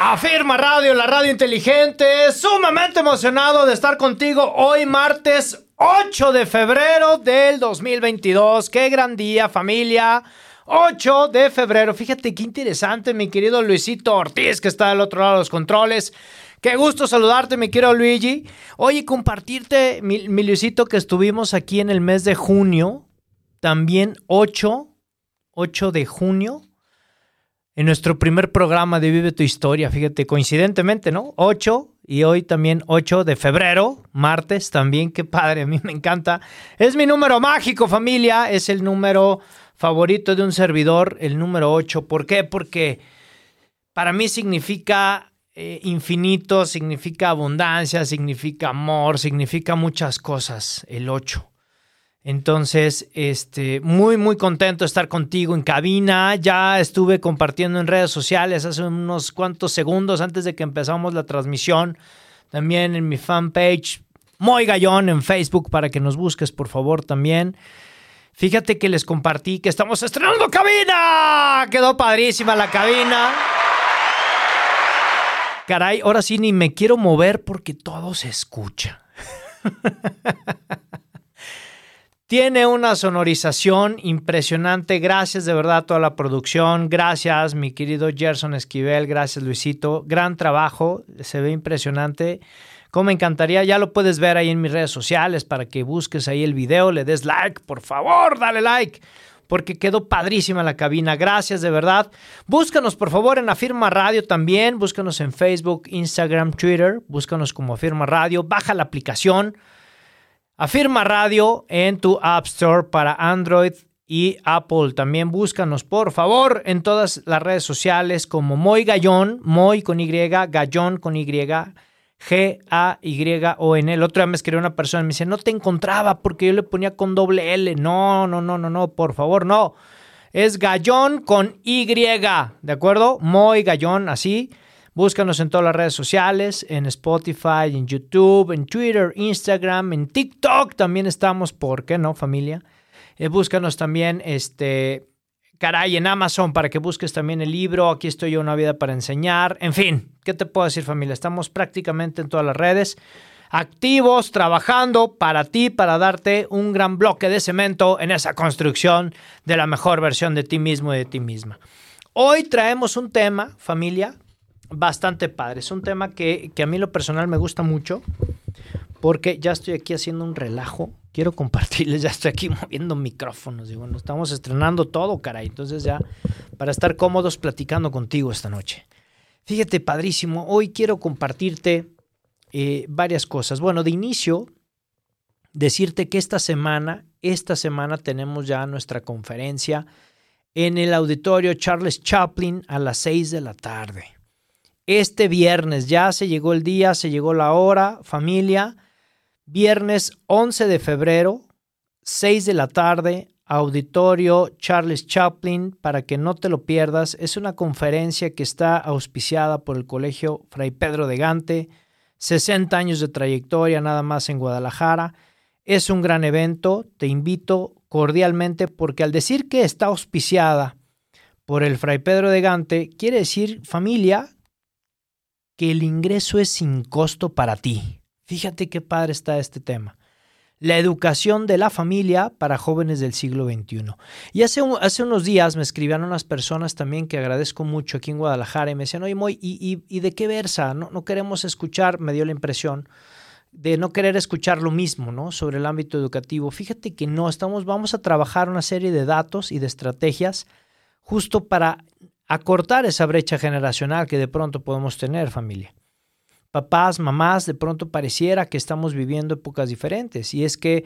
Afirma Radio, la radio inteligente. Sumamente emocionado de estar contigo hoy, martes 8 de febrero del 2022. Qué gran día, familia. 8 de febrero. Fíjate qué interesante, mi querido Luisito Ortiz, que está del otro lado de los controles. Qué gusto saludarte, mi querido Luigi. Oye, compartirte, mi, mi Luisito, que estuvimos aquí en el mes de junio. También 8, 8 de junio en nuestro primer programa de Vive tu Historia, fíjate, coincidentemente, ¿no? 8 y hoy también 8 de febrero, martes también, qué padre, a mí me encanta. Es mi número mágico, familia, es el número favorito de un servidor, el número 8. ¿Por qué? Porque para mí significa eh, infinito, significa abundancia, significa amor, significa muchas cosas, el 8. Entonces, este, muy, muy contento de estar contigo en cabina. Ya estuve compartiendo en redes sociales hace unos cuantos segundos antes de que empezamos la transmisión. También en mi fanpage, Muy Gallón en Facebook, para que nos busques, por favor, también. Fíjate que les compartí que estamos estrenando cabina. Quedó padrísima la cabina. Caray, ahora sí ni me quiero mover porque todo se escucha. Tiene una sonorización impresionante. Gracias de verdad a toda la producción. Gracias, mi querido Gerson Esquivel. Gracias, Luisito. Gran trabajo. Se ve impresionante. Como me encantaría, ya lo puedes ver ahí en mis redes sociales para que busques ahí el video, le des like, por favor, dale like, porque quedó padrísima la cabina. Gracias de verdad. Búscanos por favor en Afirma Radio también. Búscanos en Facebook, Instagram, Twitter. Búscanos como Afirma Radio. Baja la aplicación. Afirma Radio en tu App Store para Android y Apple. También búscanos, por favor, en todas las redes sociales como Moy Gallón, Moy con Y, Gallón con Y, G-A-Y-O-N. El otro día me escribió una persona y me dice, no te encontraba porque yo le ponía con doble L. No, no, no, no, no, por favor, no. Es Gallón con Y, ¿de acuerdo? Moy Gallón, así. Búscanos en todas las redes sociales, en Spotify, en YouTube, en Twitter, Instagram, en TikTok también estamos, ¿por qué no, familia? Eh, búscanos también, este, caray, en Amazon para que busques también el libro, aquí estoy yo, una vida para enseñar, en fin, ¿qué te puedo decir familia? Estamos prácticamente en todas las redes, activos, trabajando para ti, para darte un gran bloque de cemento en esa construcción de la mejor versión de ti mismo y de ti misma. Hoy traemos un tema, familia, bastante padre. Es un tema que, que, a mí lo personal me gusta mucho porque ya estoy aquí haciendo un relajo. Quiero compartirles, ya estoy aquí moviendo micrófonos y bueno, estamos estrenando todo, caray. Entonces ya para estar cómodos platicando contigo esta noche. Fíjate, padrísimo. Hoy quiero compartirte eh, varias cosas. Bueno, de inicio, decirte que esta semana, esta semana tenemos ya nuestra conferencia en el auditorio Charles Chaplin a las 6 de la tarde este viernes. Ya se llegó el día, se llegó la hora, familia. Viernes 11 de febrero, 6 de la tarde, auditorio Charles Chaplin, para que no te lo pierdas. Es una conferencia que está auspiciada por el Colegio Fray Pedro de Gante, 60 años de trayectoria nada más en Guadalajara. Es un gran evento, te invito cordialmente porque al decir que está auspiciada por el Fray Pedro de Gante, quiere decir familia que el ingreso es sin costo para ti. Fíjate qué padre está este tema. la educación de la familia para jóvenes del siglo XXI. Y hace, unos días me escribían unas personas también que agradezco mucho aquí en Guadalajara y me decían, oye, Moy, ¿y, y, de qué versa? No, no queremos escuchar, me dio la impresión de no querer escuchar lo mismo, ¿no? Sobre el ámbito educativo. Fíjate que no, estamos, vamos a trabajar una serie de datos y de estrategias justo para acortar esa brecha generacional que de pronto podemos tener, familia papás, mamás, de pronto pareciera que estamos viviendo épocas diferentes. Y es que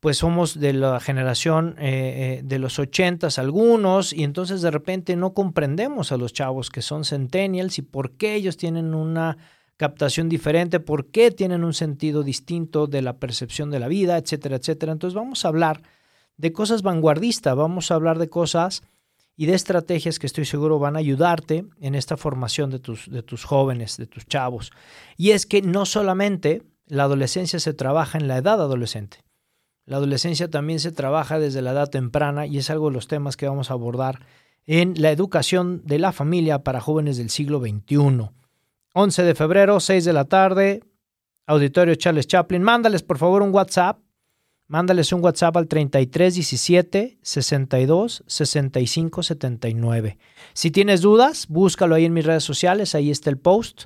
pues somos de la generación eh, eh, de los ochentas algunos y entonces de repente no comprendemos a los chavos que son centennials y por qué ellos tienen una captación diferente, por qué tienen un sentido distinto de la percepción de la vida, etcétera, etcétera. Entonces vamos a hablar de cosas vanguardistas, vamos a hablar de cosas y de estrategias que estoy seguro van a ayudarte en esta formación de tus, de tus jóvenes, de tus chavos. Y es que no solamente la adolescencia se trabaja en la edad adolescente, la adolescencia también se trabaja desde la edad temprana y es algo de los temas que vamos a abordar en la educación de la familia para jóvenes del siglo XXI. 11 de febrero, 6 de la tarde, Auditorio Charles Chaplin. Mándales por favor un WhatsApp Mándales un WhatsApp al 3317 62 65 79. Si tienes dudas, búscalo ahí en mis redes sociales, ahí está el post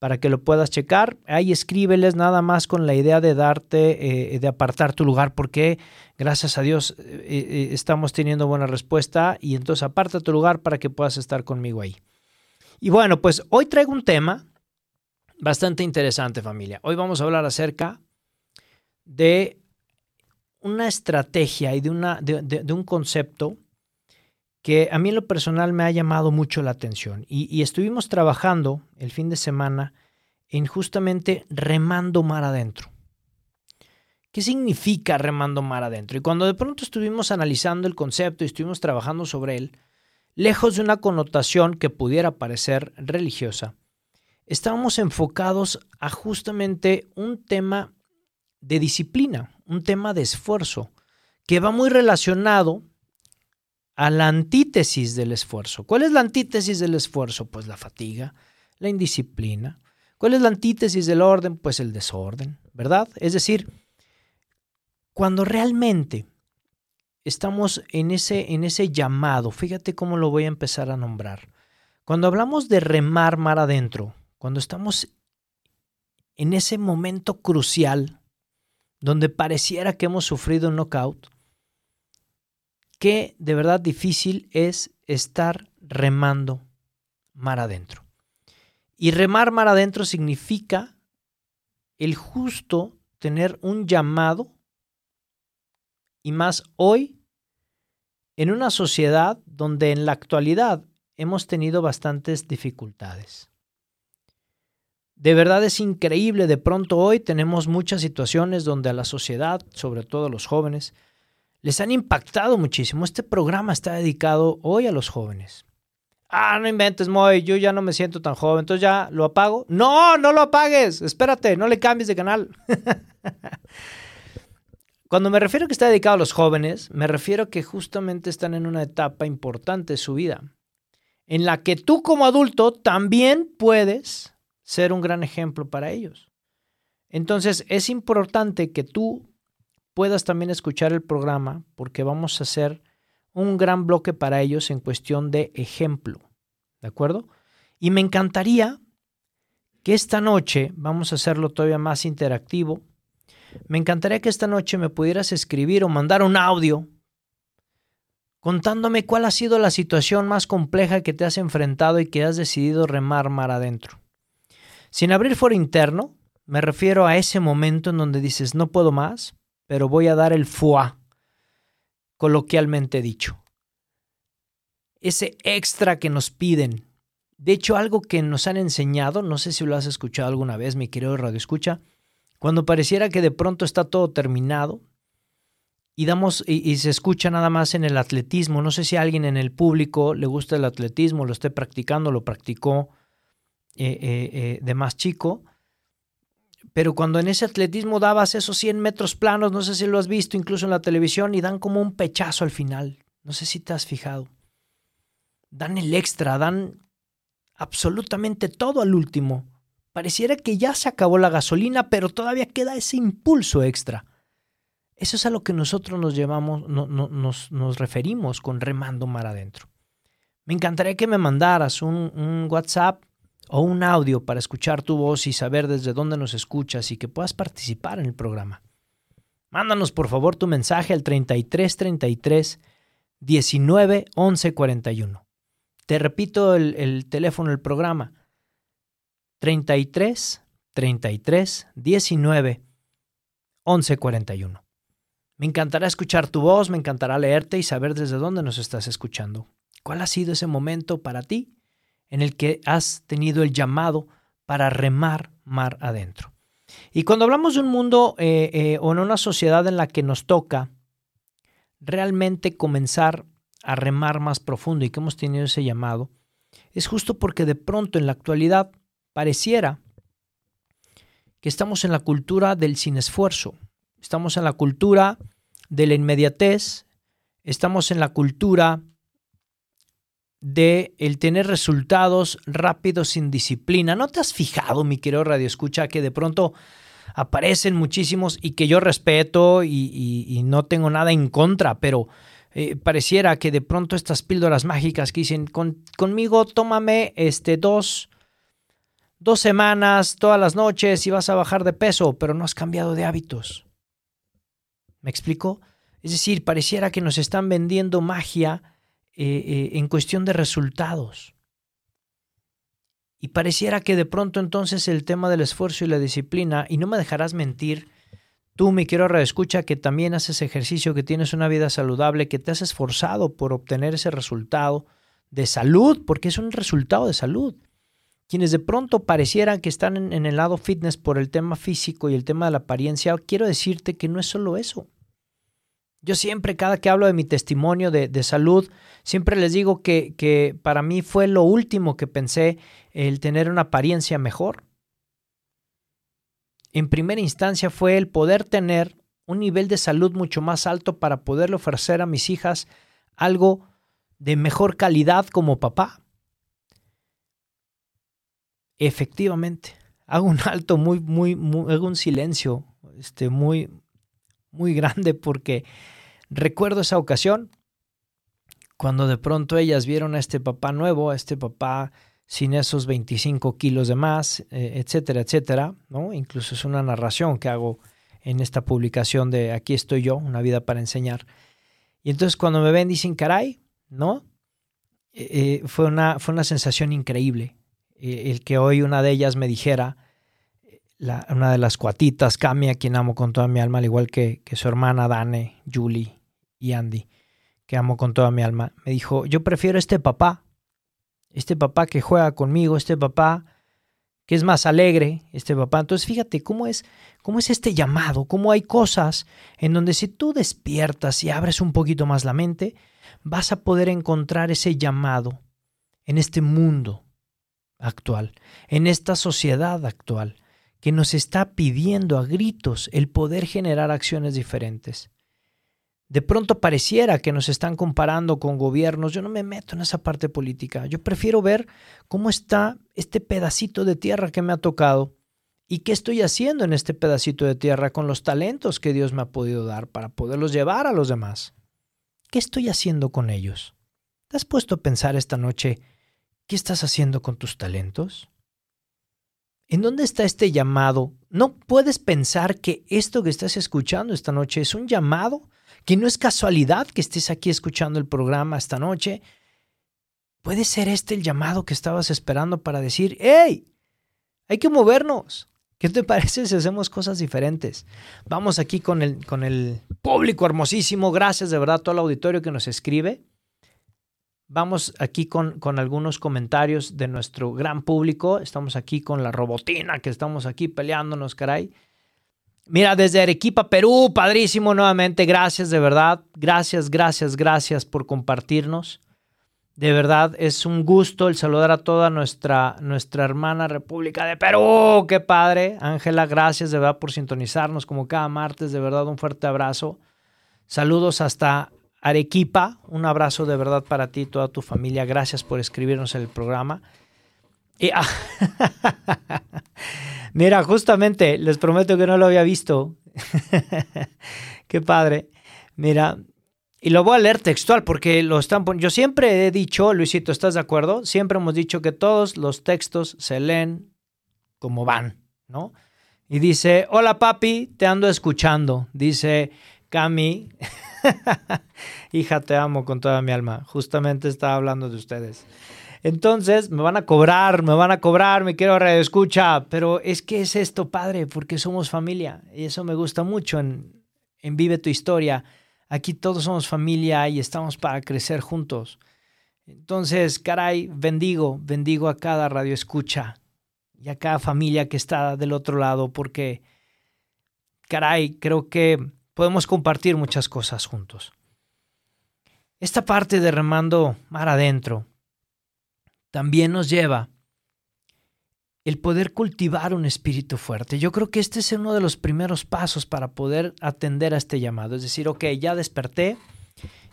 para que lo puedas checar. Ahí escríbeles nada más con la idea de darte, eh, de apartar tu lugar, porque gracias a Dios eh, eh, estamos teniendo buena respuesta y entonces aparta tu lugar para que puedas estar conmigo ahí. Y bueno, pues hoy traigo un tema bastante interesante familia. Hoy vamos a hablar acerca de una estrategia y de, una, de, un concepto que a mí en lo personal me ha llamado mucho la atención. Y, estuvimos trabajando el fin de semana en justamente remando mar adentro. ¿Qué significa remando mar adentro? Y cuando de pronto estuvimos analizando el concepto y estuvimos trabajando sobre él, lejos de una connotación que pudiera parecer religiosa, estábamos enfocados a justamente un tema de disciplina, un tema de esfuerzo, que va muy relacionado a la antítesis del esfuerzo. ¿Cuál es la antítesis del esfuerzo? Pues la fatiga, la indisciplina. ¿Cuál es la antítesis del orden? Pues el desorden, ¿verdad? Es decir, cuando realmente estamos en ese, en ese llamado, fíjate cómo lo voy a empezar a nombrar. Cuando hablamos de remar mar adentro, cuando estamos en ese momento crucial donde pareciera que hemos sufrido un knockout, qué de verdad difícil es estar remando mar adentro. Y remar mar adentro significa el justo tener un llamado, y más hoy, en una sociedad donde en la actualidad hemos tenido bastantes dificultades. De verdad es increíble, de pronto hoy tenemos muchas situaciones donde a la sociedad, sobre todo a los jóvenes, les han impactado muchísimo. Este programa está dedicado hoy a los jóvenes. Ah, no inventes, Moy, yo ya no me siento tan joven, entonces ya lo apago. No, no lo apagues, espérate, no le cambies de canal. Cuando me refiero a que está dedicado a los jóvenes, me refiero a que justamente están en una etapa importante de su vida, en la que tú como adulto también puedes ser un gran ejemplo para ellos. Entonces es importante que tú puedas también escuchar el programa porque vamos a hacer un gran bloque para ellos en cuestión de ejemplo. ¿De acuerdo? Y me encantaría que esta noche, vamos a hacerlo todavía más interactivo, me encantaría que esta noche me pudieras escribir o mandar un audio contándome cuál ha sido la situación más compleja que te has enfrentado y que has decidido remar mar adentro. Sin abrir foro interno, me refiero a ese momento en donde dices, no puedo más, pero voy a dar el foie, coloquialmente dicho. Ese extra que nos piden. De hecho, algo que nos han enseñado, no sé si lo has escuchado alguna vez, mi querido Radio Escucha, cuando pareciera que de pronto está todo terminado y damos y, se escucha nada más en el atletismo. No sé si a alguien en el público le gusta el atletismo, lo esté practicando, lo practicó eh, eh, eh, de más chico, pero cuando en ese atletismo dabas esos 100 metros planos, no sé si lo has visto incluso en la televisión, y dan como un pechazo al final, no sé si te has fijado, dan el extra, dan absolutamente todo al último. Pareciera que ya se acabó la gasolina, pero todavía queda ese impulso extra. Eso es a lo que nosotros nos llevamos, nos, nos, referimos con remando mar adentro. Me encantaría que me mandaras un, un WhatsApp o un audio para escuchar tu voz y saber desde dónde nos escuchas y que puedas participar en el programa. Mándanos por favor tu mensaje al 3333 19 11 41. Te repito el, el teléfono del programa 33 33 19 11 41. Me encantará escuchar tu voz, me encantará leerte y saber desde dónde nos estás escuchando. ¿Cuál ha sido ese momento para ti en el que has tenido el llamado para remar mar adentro? Y cuando hablamos de un mundo eh, eh, o en una sociedad en la que nos toca realmente comenzar a remar más profundo y que hemos tenido ese llamado, es justo porque de pronto en la actualidad pareciera que estamos en la cultura del sin esfuerzo, estamos en la cultura de la inmediatez, estamos en la cultura de el tener resultados rápidos sin disciplina. ¿No te has fijado, mi querido Radio Escucha, que de pronto aparecen muchísimos y que yo respeto y, no tengo nada en contra, pero eh, pareciera que de pronto estas píldoras mágicas que dicen, conmigo tómame este, dos, dos semanas, todas las noches y vas a bajar de peso, pero no has cambiado de hábitos. ¿Me explico? Es decir, pareciera que nos están vendiendo magia eh, eh, en cuestión de resultados. Y pareciera que de pronto entonces el tema del esfuerzo y la disciplina, y no me dejarás mentir, tú, mi quiero escucha que también haces ejercicio, que tienes una vida saludable, que te has esforzado por obtener ese resultado de salud, porque es un resultado de salud. Quienes de pronto parecieran que están en el lado fitness por el tema físico y el tema de la apariencia, quiero decirte que no es solo eso. Yo siempre, cada que hablo de mi testimonio de, salud, siempre les digo que, que, para mí fue lo último que pensé el tener una apariencia mejor. En primera instancia fue el poder tener un nivel de salud mucho más alto para poderle ofrecer a mis hijas algo de mejor calidad como papá. Efectivamente, hago un alto muy, muy, muy hago un silencio este, muy, muy grande porque recuerdo esa ocasión cuando de pronto ellas vieron a este papá nuevo, a este papá sin esos 25 kilos de más, eh, etcétera, etcétera, ¿no? Incluso es una narración que hago en esta publicación de Aquí estoy yo, una vida para enseñar. Y entonces cuando me ven dicen, caray, ¿no? Eh, eh, fue, una, fue una sensación increíble. el que hoy una de ellas me dijera, una de las cuatitas, Cami, a quien amo con toda mi alma, al igual que, que su hermana Dane, Julie y Andy, que amo con toda mi alma, me dijo, yo prefiero este papá, este papá que juega conmigo, este papá que es más alegre, este papá. Entonces fíjate cómo es, cómo es este llamado, cómo hay cosas en donde si tú despiertas y abres un poquito más la mente, vas a poder encontrar ese llamado en este mundo actual, en esta sociedad actual que nos está pidiendo a gritos el poder generar acciones diferentes. De pronto pareciera que nos están comparando con gobiernos. Yo no me meto en esa parte política. Yo prefiero ver cómo está este pedacito de tierra que me ha tocado y qué estoy haciendo en este pedacito de tierra con los talentos que Dios me ha podido dar para poderlos llevar a los demás. ¿Qué estoy haciendo con ellos? ¿Te has puesto a pensar esta noche qué estás haciendo con tus talentos? ¿En dónde está este llamado? ¿No puedes pensar que esto que estás escuchando esta noche es un llamado? ¿Que no es casualidad que estés aquí escuchando el programa esta noche? ¿Puede ser este el llamado que estabas esperando para decir, hey, hay que movernos? ¿Qué te parece si hacemos cosas diferentes? Vamos aquí con el, con el público hermosísimo. Gracias de verdad a todo el auditorio que nos escribe. Vamos aquí con, con, algunos comentarios de nuestro gran público. Estamos aquí con la robotina, que estamos aquí peleándonos, caray. Mira, desde Arequipa, Perú, padrísimo nuevamente. Gracias, de verdad. Gracias, gracias, gracias por compartirnos. De verdad, es un gusto el saludar a toda nuestra, nuestra hermana República de Perú. ¡Qué padre! Ángela, gracias de verdad por sintonizarnos como cada martes. De verdad, un fuerte abrazo. Saludos hasta Arequipa, un abrazo de verdad para ti y toda tu familia. Gracias por escribirnos en el programa. Ah, mira, justamente, les prometo que no lo había visto. Qué padre. Mira, y lo voy a leer textual porque lo están Yo siempre he dicho, Luisito, ¿estás de acuerdo? Siempre hemos dicho que todos los textos se leen como van, ¿no? Y dice, hola papi, te ando escuchando. Dice Cami, hija, te amo con toda mi alma. Justamente estaba hablando de ustedes. Entonces, me van a cobrar, me van a cobrar, me quiero escucha, pero es que es esto, padre, porque somos familia. Y eso me gusta mucho en, en Vive tu historia Aquí todos somos familia y estamos para crecer juntos. Entonces, caray, bendigo, bendigo a cada radio escucha y a cada familia que está del otro lado porque, caray, creo que podemos compartir muchas cosas juntos. Esta parte de remando mar adentro también nos lleva el poder cultivar un espíritu fuerte. Yo creo que este es uno de los primeros pasos para poder atender a este llamado. Es decir, ok, ya desperté,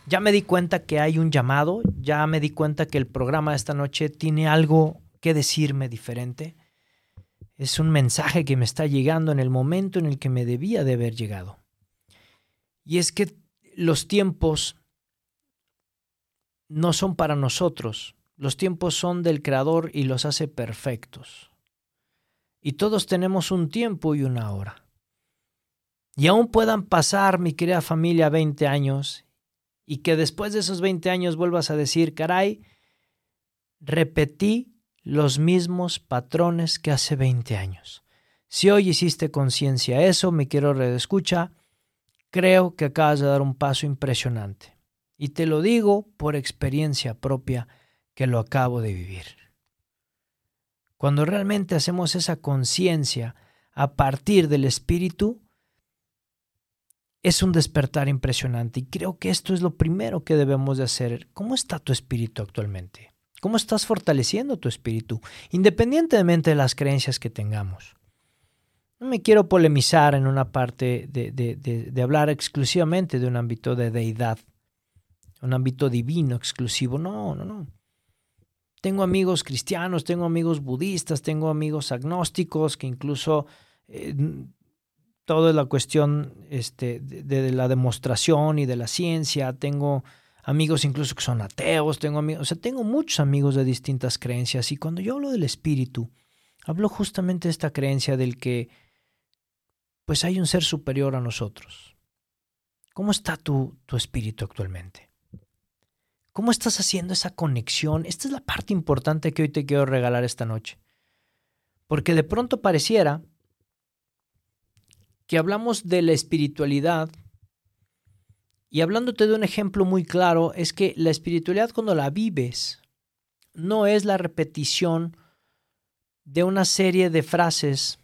ya me di cuenta que hay un llamado, ya me di cuenta que el programa de esta noche tiene algo que decirme diferente. Es un mensaje que me está llegando en el momento en el que me debía de haber llegado. Y es que los tiempos no son para nosotros, los tiempos son del Creador y los hace perfectos. Y todos tenemos un tiempo y una hora. Y aún puedan pasar, mi querida familia, 20 años y que después de esos 20 años vuelvas a decir, caray, repetí los mismos patrones que hace 20 años. Si hoy hiciste conciencia eso, me quiero redescucha, creo que acabas de dar un paso impresionante. Y te lo digo por experiencia propia que lo acabo de vivir. Cuando realmente hacemos esa conciencia a partir del espíritu, es un despertar impresionante y creo que esto es lo primero que debemos de hacer. ¿Cómo está tu espíritu actualmente? ¿Cómo estás fortaleciendo tu espíritu? Independientemente de las creencias que tengamos. No me quiero polemizar en una parte de, de hablar exclusivamente de un ámbito de deidad, un ámbito divino exclusivo. No, no, no. Tengo amigos cristianos, tengo amigos budistas, tengo amigos agnósticos, que incluso eh, toda la cuestión este, de, la demostración y de la ciencia. Tengo amigos incluso que son ateos, tengo amigos, o sea, tengo muchos amigos de distintas creencias. Y cuando yo hablo del espíritu, hablo justamente de esta creencia del que pues hay un ser superior a nosotros. ¿Cómo está tu, tu espíritu actualmente? ¿Cómo estás haciendo esa conexión? Esta es la parte importante que hoy te quiero regalar esta noche. Porque de pronto pareciera que hablamos de la espiritualidad y hablándote de un ejemplo muy claro, es que la espiritualidad cuando la vives no es la repetición de una serie de frases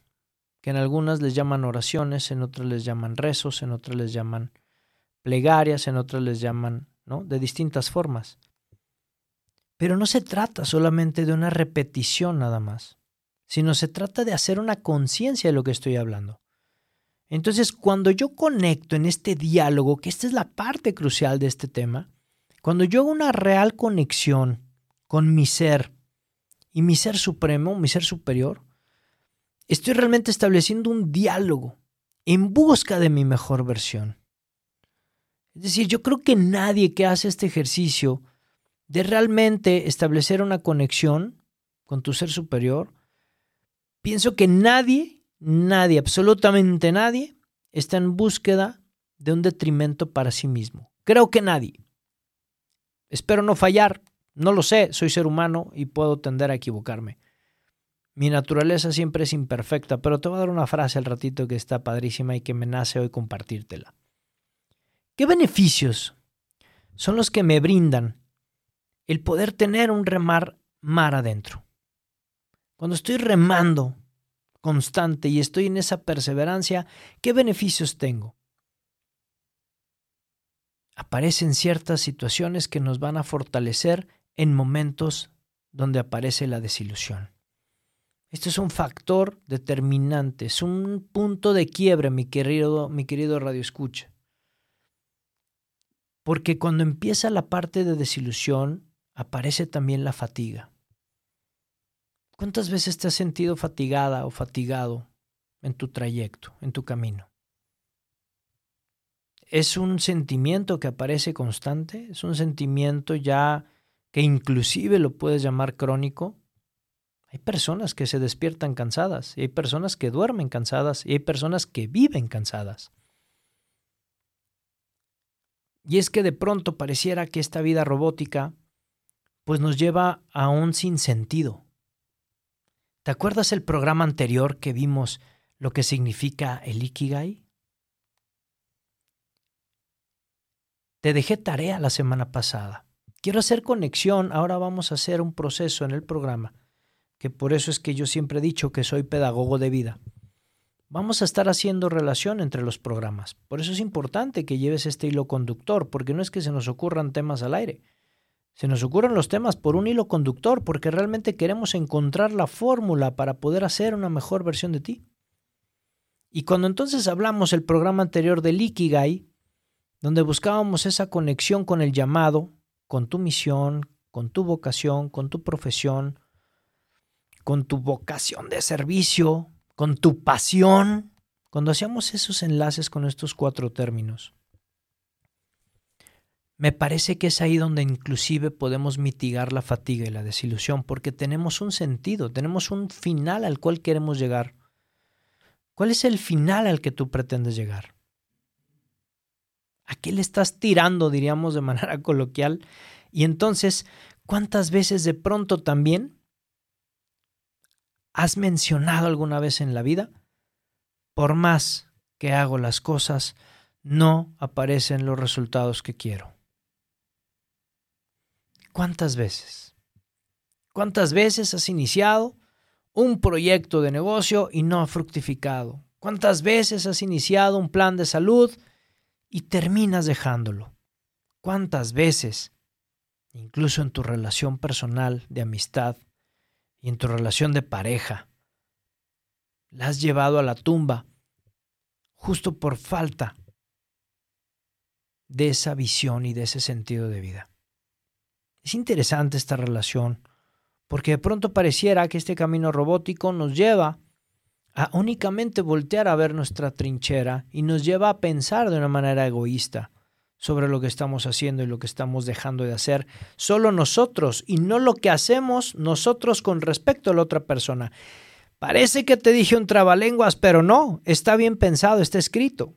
que en algunas les llaman oraciones, en otras les llaman rezos, en otras les llaman plegarias, en otras les llaman de distintas formas. Pero no se trata solamente de una repetición nada más, sino se trata de hacer una conciencia de lo que estoy hablando. Entonces, cuando yo conecto en este diálogo, que esta es la parte crucial de este tema, cuando yo hago una real conexión con mi ser y mi ser supremo, mi ser superior, estoy realmente estableciendo un diálogo en busca de mi mejor versión. Es decir, yo creo que nadie que hace este ejercicio de realmente establecer una conexión con tu ser superior, pienso que nadie, nadie, absolutamente nadie, está en búsqueda de un detrimento para sí mismo. Creo que nadie. Espero no fallar, no lo sé, soy ser humano y puedo tender a equivocarme. Mi naturaleza siempre es imperfecta, pero te voy a dar una frase al ratito que está padrísima y que me nace hoy compartírtela. ¿Qué beneficios son los que me brindan el poder tener un remar mar adentro? Cuando estoy remando constante y estoy en esa perseverancia, ¿qué beneficios tengo? Aparecen ciertas situaciones que nos van a fortalecer en momentos donde aparece la desilusión. Esto es un factor determinante, es un punto de quiebre, mi querido, mi querido Radio Escucha. Porque cuando empieza la parte de desilusión, aparece también la fatiga. ¿Cuántas veces te has sentido fatigada o fatigado en tu trayecto, en tu camino? es un sentimiento que aparece constante, es un sentimiento ya que inclusive lo puedes llamar crónico. Hay personas que se despiertan cansadas, y hay personas que duermen cansadas, y hay personas que viven cansadas. Y es que de pronto pareciera que esta vida robótica pues nos lleva a un sinsentido. ¿Te acuerdas el programa anterior que vimos lo que significa el Ikigai? Te dejé tarea la semana pasada. Quiero hacer conexión, ahora vamos a hacer un proceso en el programa, que por eso es que yo siempre he dicho que soy pedagogo de vida. Vamos a estar haciendo relación entre los programas. Por eso es importante que lleves este hilo conductor, porque no es que se nos ocurran temas al aire. Se nos ocurren los temas por un hilo conductor porque realmente queremos encontrar la fórmula para poder hacer una mejor versión de ti. Y cuando entonces hablamos el programa anterior del Ikigai, donde buscábamos esa conexión con el llamado, con tu misión, con tu vocación, con tu profesión, con tu vocación de servicio, con tu pasión, cuando hacíamos esos enlaces con estos cuatro términos, me parece que es ahí donde inclusive podemos mitigar la fatiga y la desilusión, porque tenemos un sentido, tenemos un final al cual queremos llegar. ¿Cuál es el final al que tú pretendes llegar? ¿A qué le estás tirando, diríamos de manera coloquial? Y entonces, ¿cuántas veces de pronto también has mencionado alguna vez en la vida? Por más que hago las cosas, no aparecen los resultados que quiero. ¿Cuántas veces? ¿Cuántas veces has iniciado un proyecto de negocio y no ha fructificado? ¿Cuántas veces has iniciado un plan de salud y terminas dejándolo? ¿Cuántas veces, incluso en tu relación personal de amistad y en tu relación de pareja, la has llevado a la tumba justo por falta de esa visión y de ese sentido de vida? Es interesante esta relación, porque de pronto pareciera que este camino robótico nos lleva a únicamente voltear a ver nuestra trinchera y nos lleva a pensar de una manera egoísta sobre lo que estamos haciendo y lo que estamos dejando de hacer, solo nosotros y no lo que hacemos nosotros con respecto a la otra persona. Parece que te dije un trabalenguas, pero no, está bien pensado, está escrito.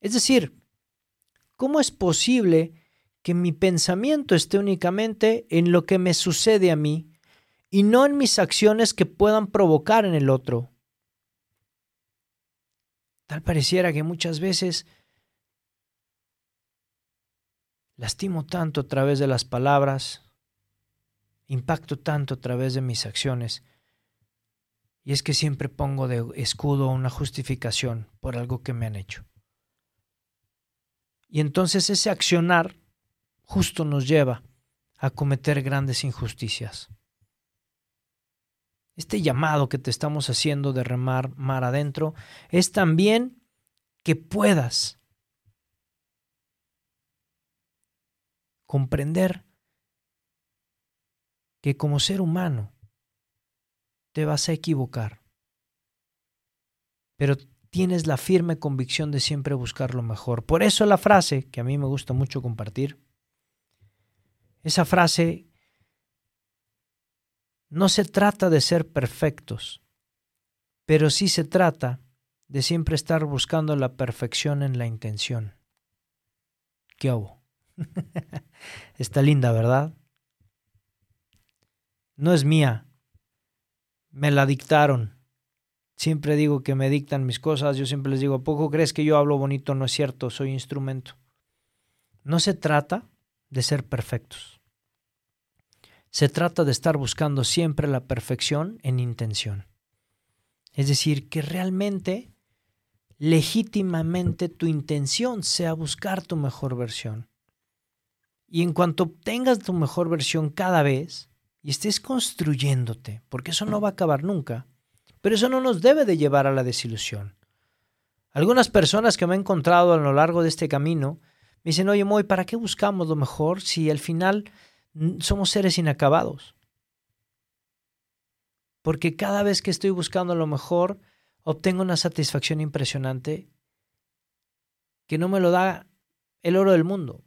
Es decir, ¿cómo es posible que mi pensamiento esté únicamente en lo que me sucede a mí y no en mis acciones que puedan provocar en el otro. Tal pareciera que muchas veces lastimo tanto a través de las palabras, impacto tanto a través de mis acciones, y es que siempre pongo de escudo una justificación por algo que me han hecho. Y entonces ese accionar justo nos lleva a cometer grandes injusticias. Este llamado que te estamos haciendo de remar mar adentro es también que puedas comprender que como ser humano te vas a equivocar, pero tienes la firme convicción de siempre buscar lo mejor. Por eso la frase que a mí me gusta mucho compartir, esa frase no se trata de ser perfectos, pero sí se trata de siempre estar buscando la perfección en la intención. ¿Qué hago? Está linda, ¿verdad? No es mía. Me la dictaron. Siempre digo que me dictan mis cosas. Yo siempre les digo, ¿a poco crees que yo hablo bonito? No es cierto, soy instrumento. No se trata de ser perfectos. Se trata de estar buscando siempre la perfección en intención. Es decir, que realmente, legítimamente tu intención sea buscar tu mejor versión. Y en cuanto obtengas tu mejor versión cada vez y estés construyéndote, porque eso no va a acabar nunca, pero eso no nos debe de llevar a la desilusión. Algunas personas que me he encontrado a lo largo de este camino me dicen, oye, Moy, ¿para qué buscamos lo mejor si al final somos seres inacabados? Porque cada vez que estoy buscando lo mejor, obtengo una satisfacción impresionante que no me lo da el oro del mundo.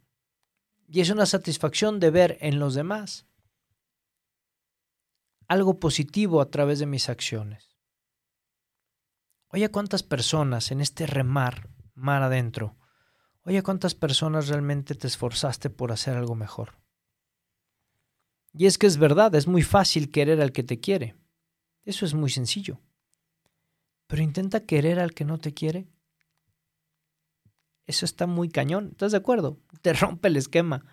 Y es una satisfacción de ver en los demás algo positivo a través de mis acciones. Oye, cuántas personas en este remar, mar adentro, oye, cuántas personas realmente te esforzaste por hacer algo mejor. Y es que es verdad, es muy fácil querer al que te quiere. Eso es muy sencillo. Pero intenta querer al que no te quiere. Eso está muy cañón. ¿Estás de acuerdo? Te rompe el esquema.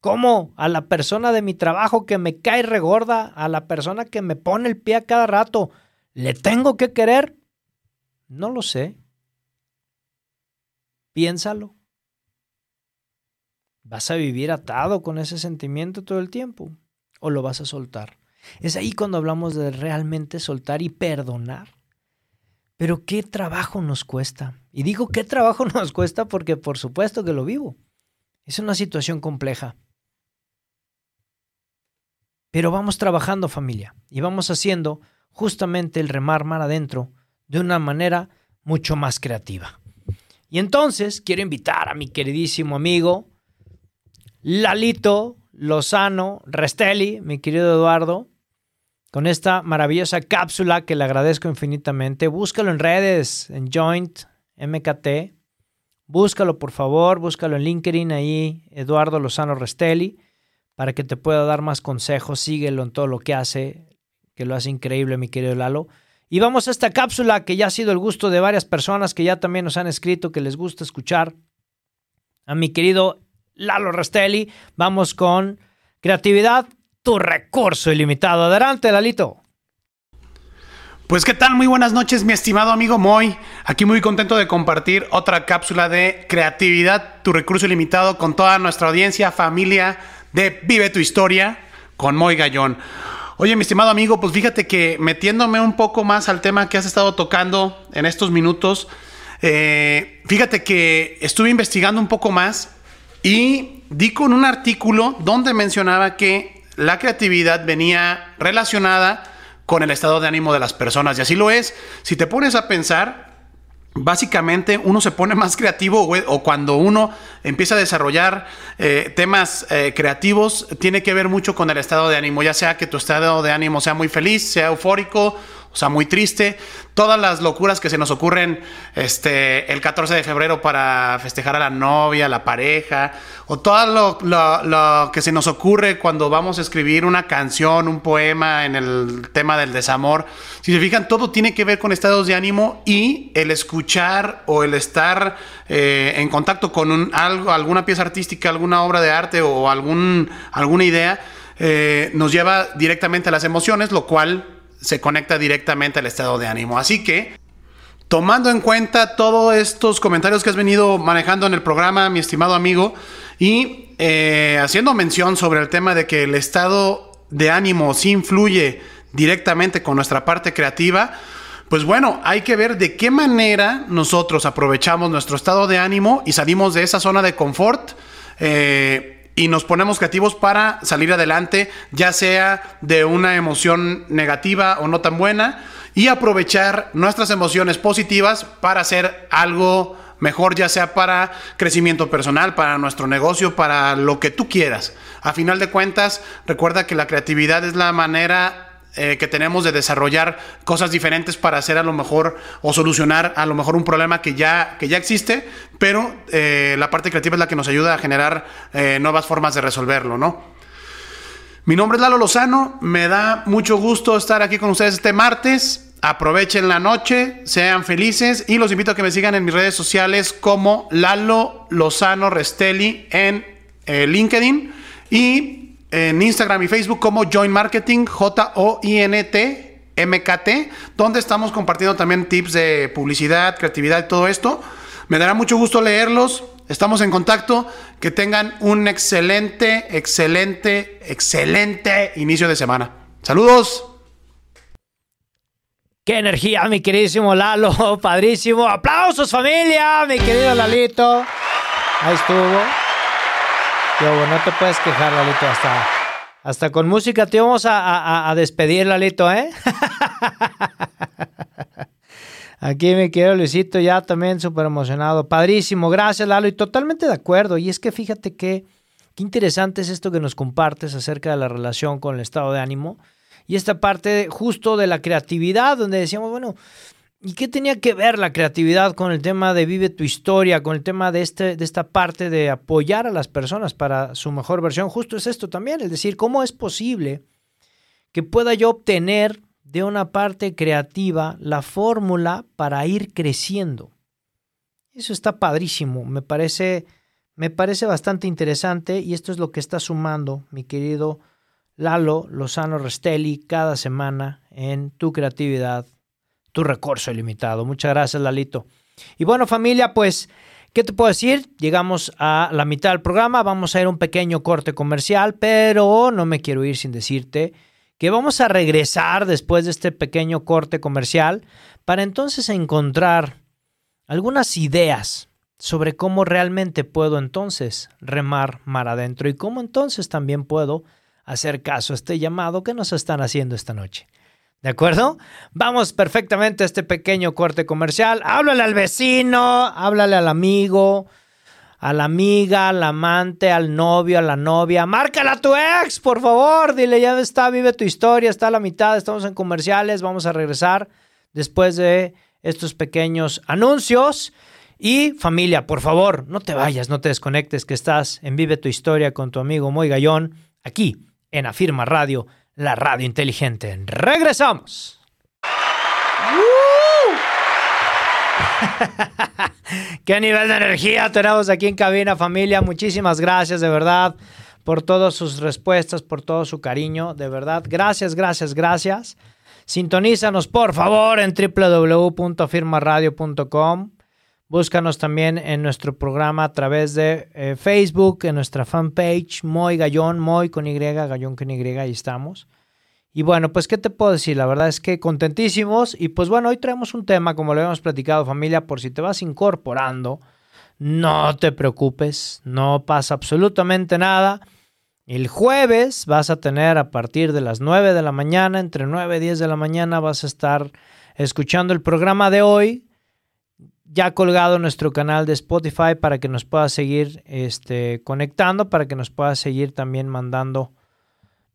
¿Cómo? A la persona de mi trabajo que me cae regorda, a la persona que me pone el pie a cada rato, ¿le tengo que querer? No lo sé. Piénsalo. ¿Vas a vivir atado con ese sentimiento todo el tiempo? ¿O lo vas a soltar? Es ahí cuando hablamos de realmente soltar y perdonar. Pero qué trabajo nos cuesta. Y digo qué trabajo nos cuesta porque por supuesto que lo vivo. Es una situación compleja. Pero vamos trabajando familia y vamos haciendo justamente el remar mar adentro de una manera mucho más creativa. Y entonces quiero invitar a mi queridísimo amigo Lalito Lozano Restelli, mi querido Eduardo, con esta maravillosa cápsula que le agradezco infinitamente. Búscalo en redes, en Joint, MKT. Búscalo, por favor, búscalo en LinkedIn ahí, Eduardo Lozano Restelli, para que te pueda dar más consejos. Síguelo en todo lo que hace, que lo hace increíble, mi querido Lalo. Y vamos a esta cápsula que ya ha sido el gusto de varias personas que ya también nos han escrito que les gusta escuchar. A mi querido Lalo Restelli, vamos con creatividad, tu recurso ilimitado. Adelante, Lalito. Pues qué tal, muy buenas noches mi estimado amigo Moy, aquí muy contento de compartir otra cápsula de creatividad, tu recurso ilimitado con toda nuestra audiencia, familia de Vive tu historia con Moy Gallón. Oye mi estimado amigo, pues fíjate que metiéndome un poco más al tema que has estado tocando en estos minutos, eh, fíjate que estuve investigando un poco más y di con un artículo donde mencionaba que la creatividad venía relacionada con el estado de ánimo de las personas. Y así lo es. Si te pones a pensar, básicamente uno se pone más creativo o, cuando uno empieza a desarrollar eh, temas eh, creativos, tiene que ver mucho con el estado de ánimo, ya sea que tu estado de ánimo sea muy feliz, sea eufórico, o sea, muy triste. Todas las locuras que se nos ocurren este, el 14 de febrero para festejar a la novia, a la pareja, o todo lo, que se nos ocurre cuando vamos a escribir una canción, un poema en el tema del desamor. Si se fijan, todo tiene que ver con estados de ánimo y el escuchar o el estar eh, en contacto con algo, alguna pieza artística, alguna obra de arte o algún, alguna idea. Eh, nos lleva directamente a las emociones, lo cual se conecta directamente al estado de ánimo. Así que, tomando en cuenta todos estos comentarios que has venido manejando en el programa, mi estimado amigo, y eh, haciendo mención sobre el tema de que el estado de ánimo sí influye directamente con nuestra parte creativa, pues bueno, hay que ver de qué manera nosotros aprovechamos nuestro estado de ánimo y salimos de esa zona de confort. Eh, y nos ponemos creativos para salir adelante, ya sea de una emoción negativa o no tan buena, y aprovechar nuestras emociones positivas para hacer algo mejor, ya sea para crecimiento personal, para nuestro negocio, para lo que tú quieras. A final de cuentas, recuerda que la creatividad es la manera eh, que tenemos de desarrollar cosas diferentes para hacer a lo mejor o solucionar a lo mejor un problema que ya, que ya existe, pero eh, la parte creativa es la que nos ayuda a generar eh, nuevas formas de resolverlo, ¿no? Mi nombre es Lalo Lozano, me da mucho gusto estar aquí con ustedes este martes. Aprovechen la noche, sean felices y los invito a que me sigan en mis redes sociales como Lalo Lozano Restelli en LinkedIn y en Instagram y Facebook como Join Marketing, J-O-I-N-T, M-K-T, donde estamos compartiendo también tips de publicidad, creatividad y todo esto. Me dará mucho gusto leerlos. Estamos en contacto. Que tengan un excelente, excelente, excelente inicio de semana. Saludos. Qué energía, mi queridísimo Lalo. Padrísimo. Aplausos, familia, mi querido Lalito. Ahí estuvo. Yo, no te puedes quejar, Lalito, hasta, hasta con música te vamos a, a, despedir, Lalito, ¿eh? Aquí me quiero Luisito ya también súper emocionado. Padrísimo, gracias Lalo y totalmente de acuerdo. Y es que fíjate qué interesante es esto que nos compartes acerca de la relación con el estado de ánimo y esta parte justo de la creatividad donde decíamos, bueno, ¿y qué tenía que ver la creatividad con el tema de vive tu historia, con el tema de, este, de esta parte de apoyar a las personas para su mejor versión? Justo es esto también, es decir, ¿cómo es posible que pueda yo obtener de una parte creativa la fórmula para ir creciendo. Eso está padrísimo, me parece, me parece bastante interesante y esto es lo que está sumando mi querido Lalo Lozano Restelli cada semana en tu creatividad, tu recurso ilimitado. Muchas gracias, Lalito. Y bueno, familia, pues, ¿qué te puedo decir? Llegamos a la mitad del programa, vamos a ir a un pequeño corte comercial, pero no me quiero ir sin decirte que vamos a regresar después de este pequeño corte comercial para entonces encontrar algunas ideas sobre cómo realmente puedo entonces remar mar adentro y cómo entonces también puedo hacer caso a este llamado que nos están haciendo esta noche. ¿De acuerdo? Vamos perfectamente a este pequeño corte comercial. Háblale al vecino, háblale al amigo, a la amiga, al amante, al novio, a la novia. Márcala a tu ex, por favor. Dile, ya está, vive tu historia, está a la mitad, estamos en comerciales, vamos a regresar después de estos pequeños anuncios. Y familia, por favor, no te vayas, no te desconectes, que estás en Vive tu historia con tu amigo Moy Gallón, aquí en Afirma Radio, la radio inteligente. Regresamos. Qué nivel de energía tenemos aquí en cabina, familia. Muchísimas gracias, de verdad, por todas sus respuestas, por todo su cariño, de verdad. Gracias, gracias, gracias. Sintonízanos, por favor, en www.firmaradio.com. Búscanos también en nuestro programa a través de eh, Facebook, en nuestra fanpage, Moy Gallón, Moy con Y, Gallón con Y, ahí estamos. Y bueno, pues, ¿qué te puedo decir? La verdad es que contentísimos. Y pues bueno, hoy traemos un tema, como lo habíamos platicado, familia, por si te vas incorporando, no te preocupes, no pasa absolutamente nada. El jueves vas a tener a partir de las 9 de la mañana, entre 9 y 10 de la mañana, vas a estar escuchando el programa de hoy, ya colgado nuestro canal de Spotify para que nos puedas seguir este, conectando, para que nos puedas seguir también mandando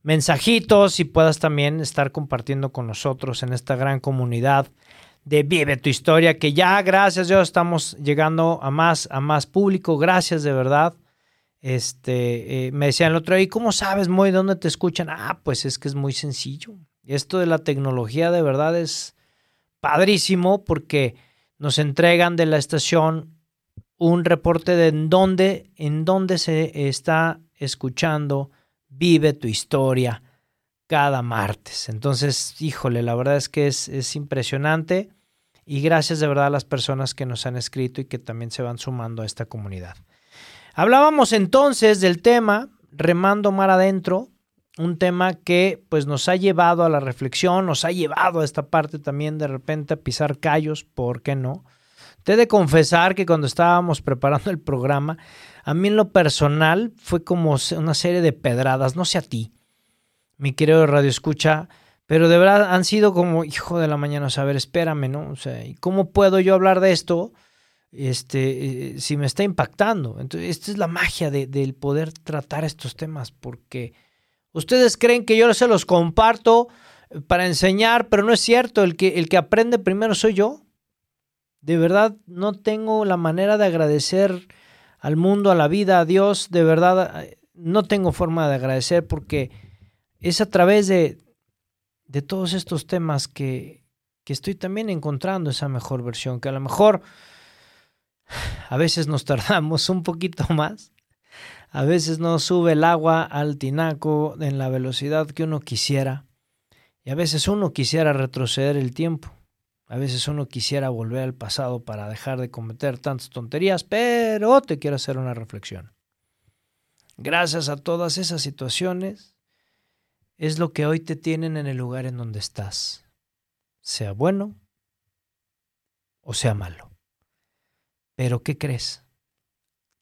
mensajitos y puedas también estar compartiendo con nosotros en esta gran comunidad de Vive tu historia, que ya gracias a Dios estamos llegando a más, a más público, gracias de verdad. Este, eh, me decían el otro, ¿y cómo sabes, muy dónde te escuchan? Ah, pues es que es muy sencillo. Esto de la tecnología de verdad es padrísimo porque nos entregan de la estación un reporte de en dónde, en dónde se está escuchando Vive tu historia cada martes. Entonces, híjole, la verdad es que es, impresionante y gracias de verdad a las personas que nos han escrito y que también se van sumando a esta comunidad. Hablábamos entonces del tema Remando Mar Adentro, un tema que pues nos ha llevado a la reflexión, nos ha llevado a esta parte también de repente a pisar callos, ¿por qué no? Te he de confesar que cuando estábamos preparando el programa, a mí en lo personal fue como una serie de pedradas, no sé a ti, mi querido Radio Escucha, pero de verdad han sido como, hijo de la mañana, o a ver, espérame, ¿no? O sea, ¿cómo puedo yo hablar de esto este, eh, si me está impactando? Entonces, esta es la magia de, del poder tratar estos temas, porque ustedes creen que yo se los comparto para enseñar, pero no es cierto, el que, el que aprende primero soy yo. De verdad, no tengo la manera de agradecer al mundo, a la vida, a Dios, de verdad no tengo forma de agradecer porque es a través de, de todos estos temas que, que estoy también encontrando esa mejor versión, que a lo mejor a veces nos tardamos un poquito más, a veces no sube el agua al tinaco en la velocidad que uno quisiera, y a veces uno quisiera retroceder el tiempo. A veces uno quisiera volver al pasado para dejar de cometer tantas tonterías, pero te quiero hacer una reflexión. Gracias a todas esas situaciones, es lo que hoy te tienen en el lugar en donde estás, sea bueno o sea malo. Pero ¿qué crees?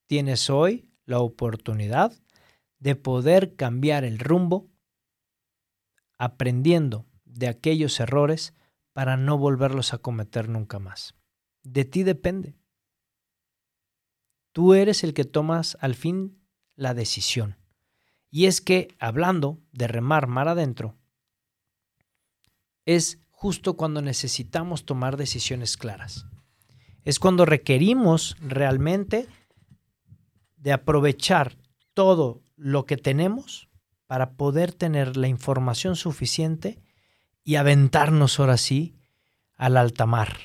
Tienes hoy la oportunidad de poder cambiar el rumbo aprendiendo de aquellos errores para no volverlos a cometer nunca más. De ti depende. Tú eres el que tomas al fin la decisión. Y es que, hablando de remar mar adentro, es justo cuando necesitamos tomar decisiones claras. Es cuando requerimos realmente de aprovechar todo lo que tenemos para poder tener la información suficiente y aventarnos ahora sí al alta mar.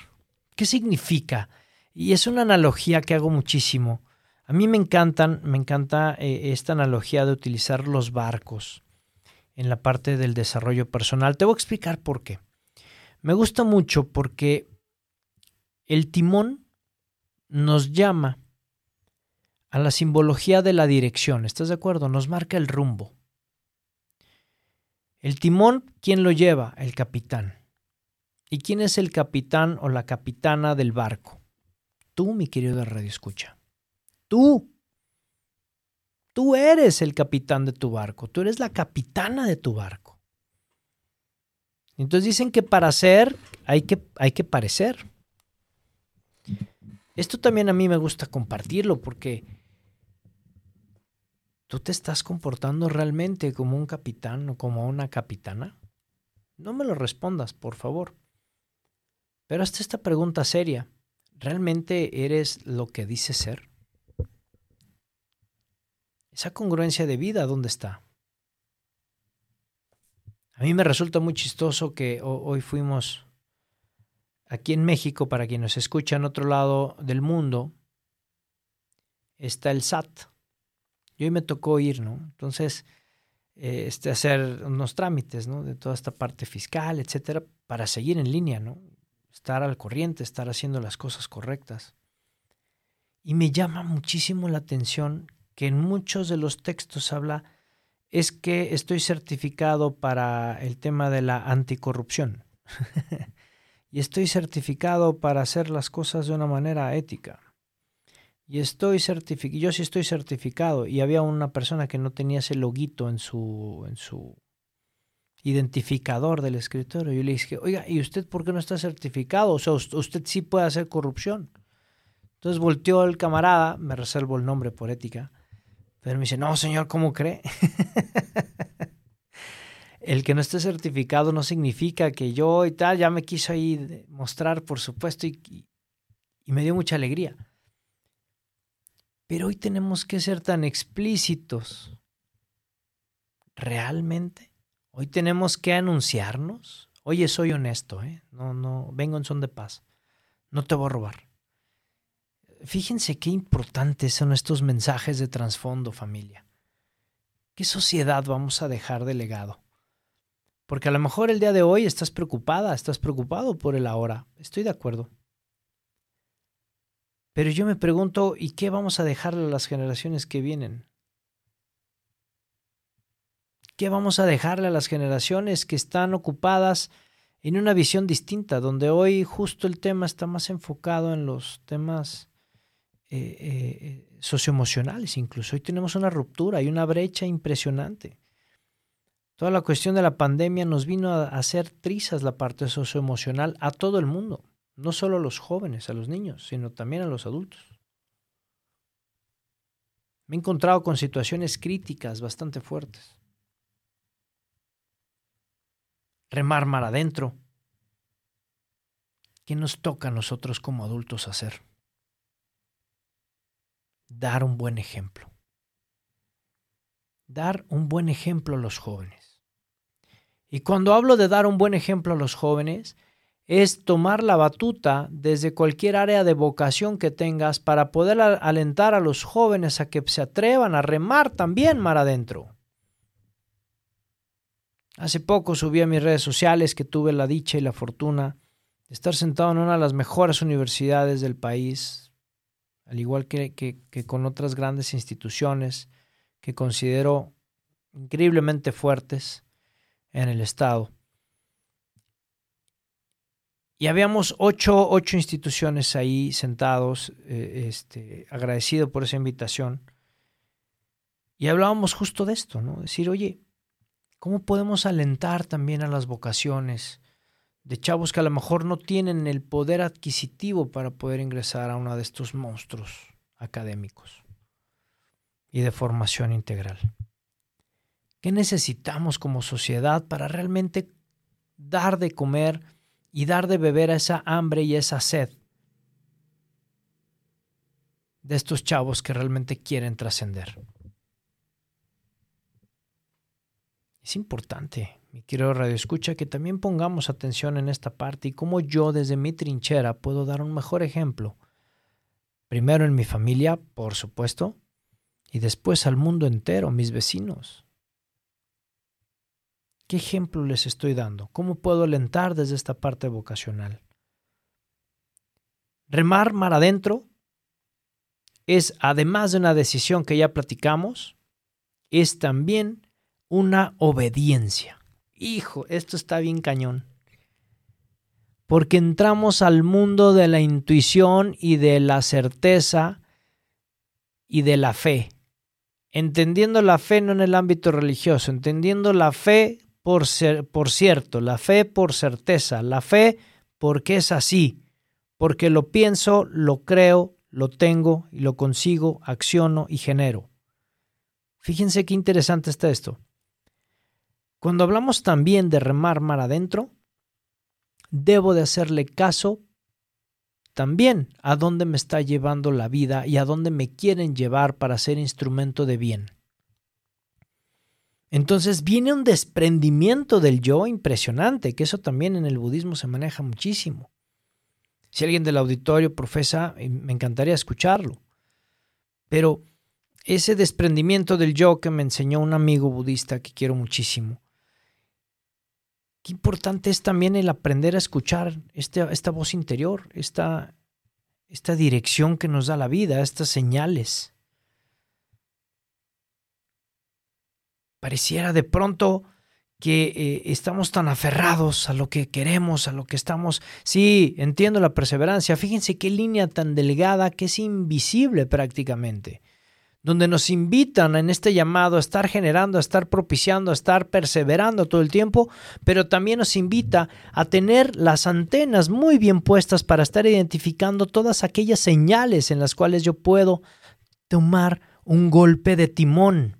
¿Qué significa? Y es una analogía que hago muchísimo. A mí me encantan, me encanta eh, esta analogía de utilizar los barcos en la parte del desarrollo personal. Te voy a explicar por qué. Me gusta mucho porque el timón nos llama a la simbología de la dirección. ¿Estás de acuerdo? Nos marca el rumbo. El timón, ¿quién lo lleva? El capitán. ¿Y quién es el capitán o la capitana del barco? Tú, mi querido Radio Escucha. Tú. Tú eres el capitán de tu barco. Tú eres la capitana de tu barco. Entonces dicen que para ser hay que, hay que parecer. Esto también a mí me gusta compartirlo porque tú te estás comportando realmente como un capitán o como una capitana. No me lo respondas, por favor. Pero hasta esta pregunta seria. ¿Realmente eres lo que dices ser? Esa congruencia de vida, ¿dónde está? A mí me resulta muy chistoso que hoy fuimos aquí en México, para quien nos escucha en otro lado del mundo, está el SAT. Y hoy me tocó ir, ¿no? Entonces, eh, este, hacer unos trámites, ¿no? De toda esta parte fiscal, etcétera, para seguir en línea, ¿no? Estar al corriente, estar haciendo las cosas correctas. Y me llama muchísimo la atención que en muchos de los textos habla es que estoy certificado para el tema de la anticorrupción. y estoy certificado para hacer las cosas de una manera ética. Y estoy certificado, yo sí estoy certificado. Y había una persona que no tenía ese loguito en su, en su identificador del escritorio. Yo le dije, oiga, ¿y usted por qué no está certificado? O sea, usted sí puede hacer corrupción. Entonces volteó el camarada, me reservo el nombre por ética, pero me dice, no, señor, ¿cómo cree? el que no esté certificado no significa que yo y tal, ya me quiso ahí mostrar, por supuesto, y, y me dio mucha alegría. Pero hoy tenemos que ser tan explícitos. ¿Realmente? Hoy tenemos que anunciarnos. Oye, soy honesto, ¿eh? No, no, vengo en son de paz. No te voy a robar. Fíjense qué importantes son estos mensajes de trasfondo, familia. ¿Qué sociedad vamos a dejar de legado? Porque a lo mejor el día de hoy estás preocupada, estás preocupado por el ahora. Estoy de acuerdo. Pero yo me pregunto, ¿y qué vamos a dejarle a las generaciones que vienen? ¿Qué vamos a dejarle a las generaciones que están ocupadas en una visión distinta, donde hoy justo el tema está más enfocado en los temas eh, eh, socioemocionales incluso. Hoy tenemos una ruptura, hay una brecha impresionante. Toda la cuestión de la pandemia nos vino a hacer trizas la parte socioemocional a todo el mundo, no solo a los jóvenes, a los niños, sino también a los adultos. Me he encontrado con situaciones críticas bastante fuertes. Remar mar adentro. ¿Qué nos toca a nosotros como adultos hacer? dar un buen ejemplo. Dar un buen ejemplo a los jóvenes. Y cuando hablo de dar un buen ejemplo a los jóvenes, es tomar la batuta desde cualquier área de vocación que tengas para poder alentar a los jóvenes a que se atrevan a remar también mar adentro. Hace poco subí a mis redes sociales que tuve la dicha y la fortuna de estar sentado en una de las mejores universidades del país, al igual que, con otras grandes instituciones que considero increíblemente fuertes en el Estado. Y habíamos ocho, ocho instituciones ahí sentados, eh, este, agradecido por esa invitación. Y hablábamos justo de esto, ¿no? Decir, oye, ¿cómo podemos alentar también a las vocaciones de chavos que a lo mejor no tienen el poder adquisitivo para poder ingresar a uno de estos monstruos académicos y de formación integral. ¿Qué necesitamos como sociedad para realmente dar de comer y dar de beber a esa hambre y esa sed de estos chavos que realmente quieren trascender? Es importante mi querido Radio Escucha, que también pongamos atención en esta parte y cómo yo desde mi trinchera puedo dar un mejor ejemplo. Primero en mi familia, por supuesto, y después al mundo entero, mis vecinos. ¿Qué ejemplo les estoy dando? ¿Cómo puedo alentar desde esta parte vocacional? Remar mar adentro es, además de una decisión que ya platicamos, es también una obediencia. Hijo, esto está bien cañón. Porque entramos al mundo de la intuición y de la certeza y de la fe. Entendiendo la fe no en el ámbito religioso, entendiendo la fe por, ser, por cierto, la fe por certeza, la fe porque es así, porque lo pienso, lo creo, lo tengo y lo consigo, acciono y genero. Fíjense qué interesante está esto. Cuando hablamos también de remar mar adentro, debo de hacerle caso también a dónde me está llevando la vida y a dónde me quieren llevar para ser instrumento de bien. Entonces viene un desprendimiento del yo impresionante, que eso también en el budismo se maneja muchísimo. Si alguien del auditorio profesa, eh, me encantaría escucharlo. Pero ese desprendimiento del yo que me enseñó un amigo budista que quiero muchísimo, Qué importante es también el aprender a escuchar este, esta voz interior, esta, esta dirección que nos da la vida, estas señales. Pareciera de pronto que eh, estamos tan aferrados a lo que queremos, a lo que estamos... Sí, entiendo la perseverancia. Fíjense qué línea tan delgada que es invisible prácticamente donde nos invitan en este llamado a estar generando, a estar propiciando, a estar perseverando todo el tiempo, pero también nos invita a tener las antenas muy bien puestas para estar identificando todas aquellas señales en las cuales yo puedo tomar un golpe de timón.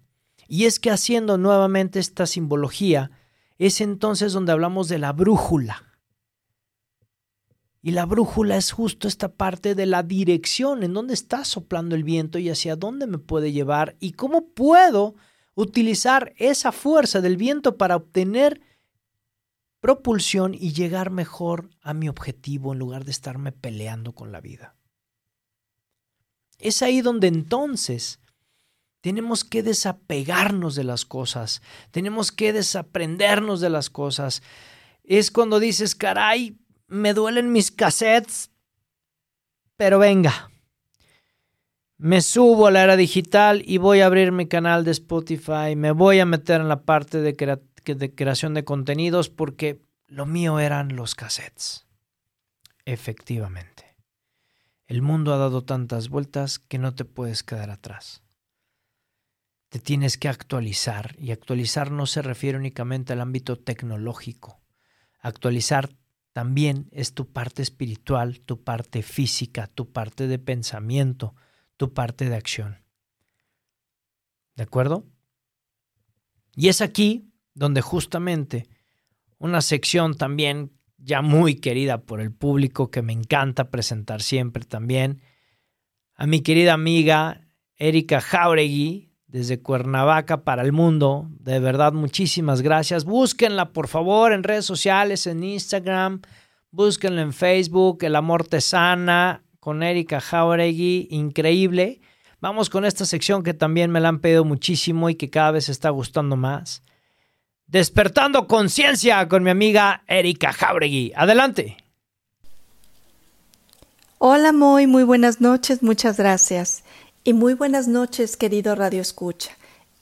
Y es que haciendo nuevamente esta simbología, es entonces donde hablamos de la brújula. Y la brújula es justo esta parte de la dirección, en dónde está soplando el viento y hacia dónde me puede llevar y cómo puedo utilizar esa fuerza del viento para obtener propulsión y llegar mejor a mi objetivo en lugar de estarme peleando con la vida. Es ahí donde entonces tenemos que desapegarnos de las cosas, tenemos que desaprendernos de las cosas. Es cuando dices, caray, me duelen mis cassettes, pero venga. Me subo a la era digital y voy a abrir mi canal de Spotify. Me voy a meter en la parte de, creación de contenidos porque lo mío eran los cassettes. Efectivamente. El mundo ha dado tantas vueltas que no te puedes quedar atrás. Tienes que actualizar y actualizar no se refiere únicamente al ámbito tecnológico. Actualizar también es tu parte espiritual, tu parte física, tu parte de pensamiento, tu parte de acción. ¿De acuerdo? Y es aquí donde justamente una sección también ya muy querida por el público que me encanta presentar siempre también, a mi querida amiga Erika Jauregui, desde Cuernavaca para el mundo. De verdad, muchísimas gracias. Búsquenla, por favor, en redes sociales, en Instagram. Búsquenla en Facebook, El Amor Te Sana, con Erika Jauregui. Increíble. Vamos con esta sección que también me la han pedido muchísimo y que cada vez está gustando más. Despertando conciencia con mi amiga Erika Jauregui. Adelante. Hola, muy, muy buenas noches, muchas gracias. Y muy buenas noches, querido Radio Escucha.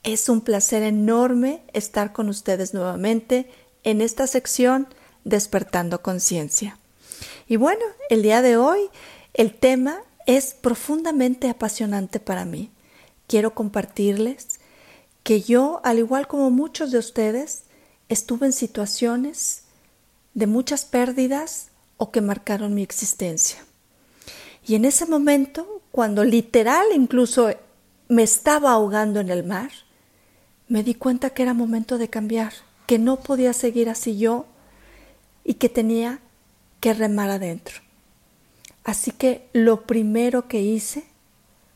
Es un placer enorme estar con ustedes nuevamente en esta sección Despertando Conciencia. Y bueno, el día de hoy el tema es profundamente apasionante para mí. Quiero compartirles que yo, al igual como muchos de ustedes, estuve en situaciones de muchas pérdidas o que marcaron mi existencia. Y en ese momento, cuando literal incluso me estaba ahogando en el mar, me di cuenta que era momento de cambiar, que no podía seguir así yo y que tenía que remar adentro. Así que lo primero que hice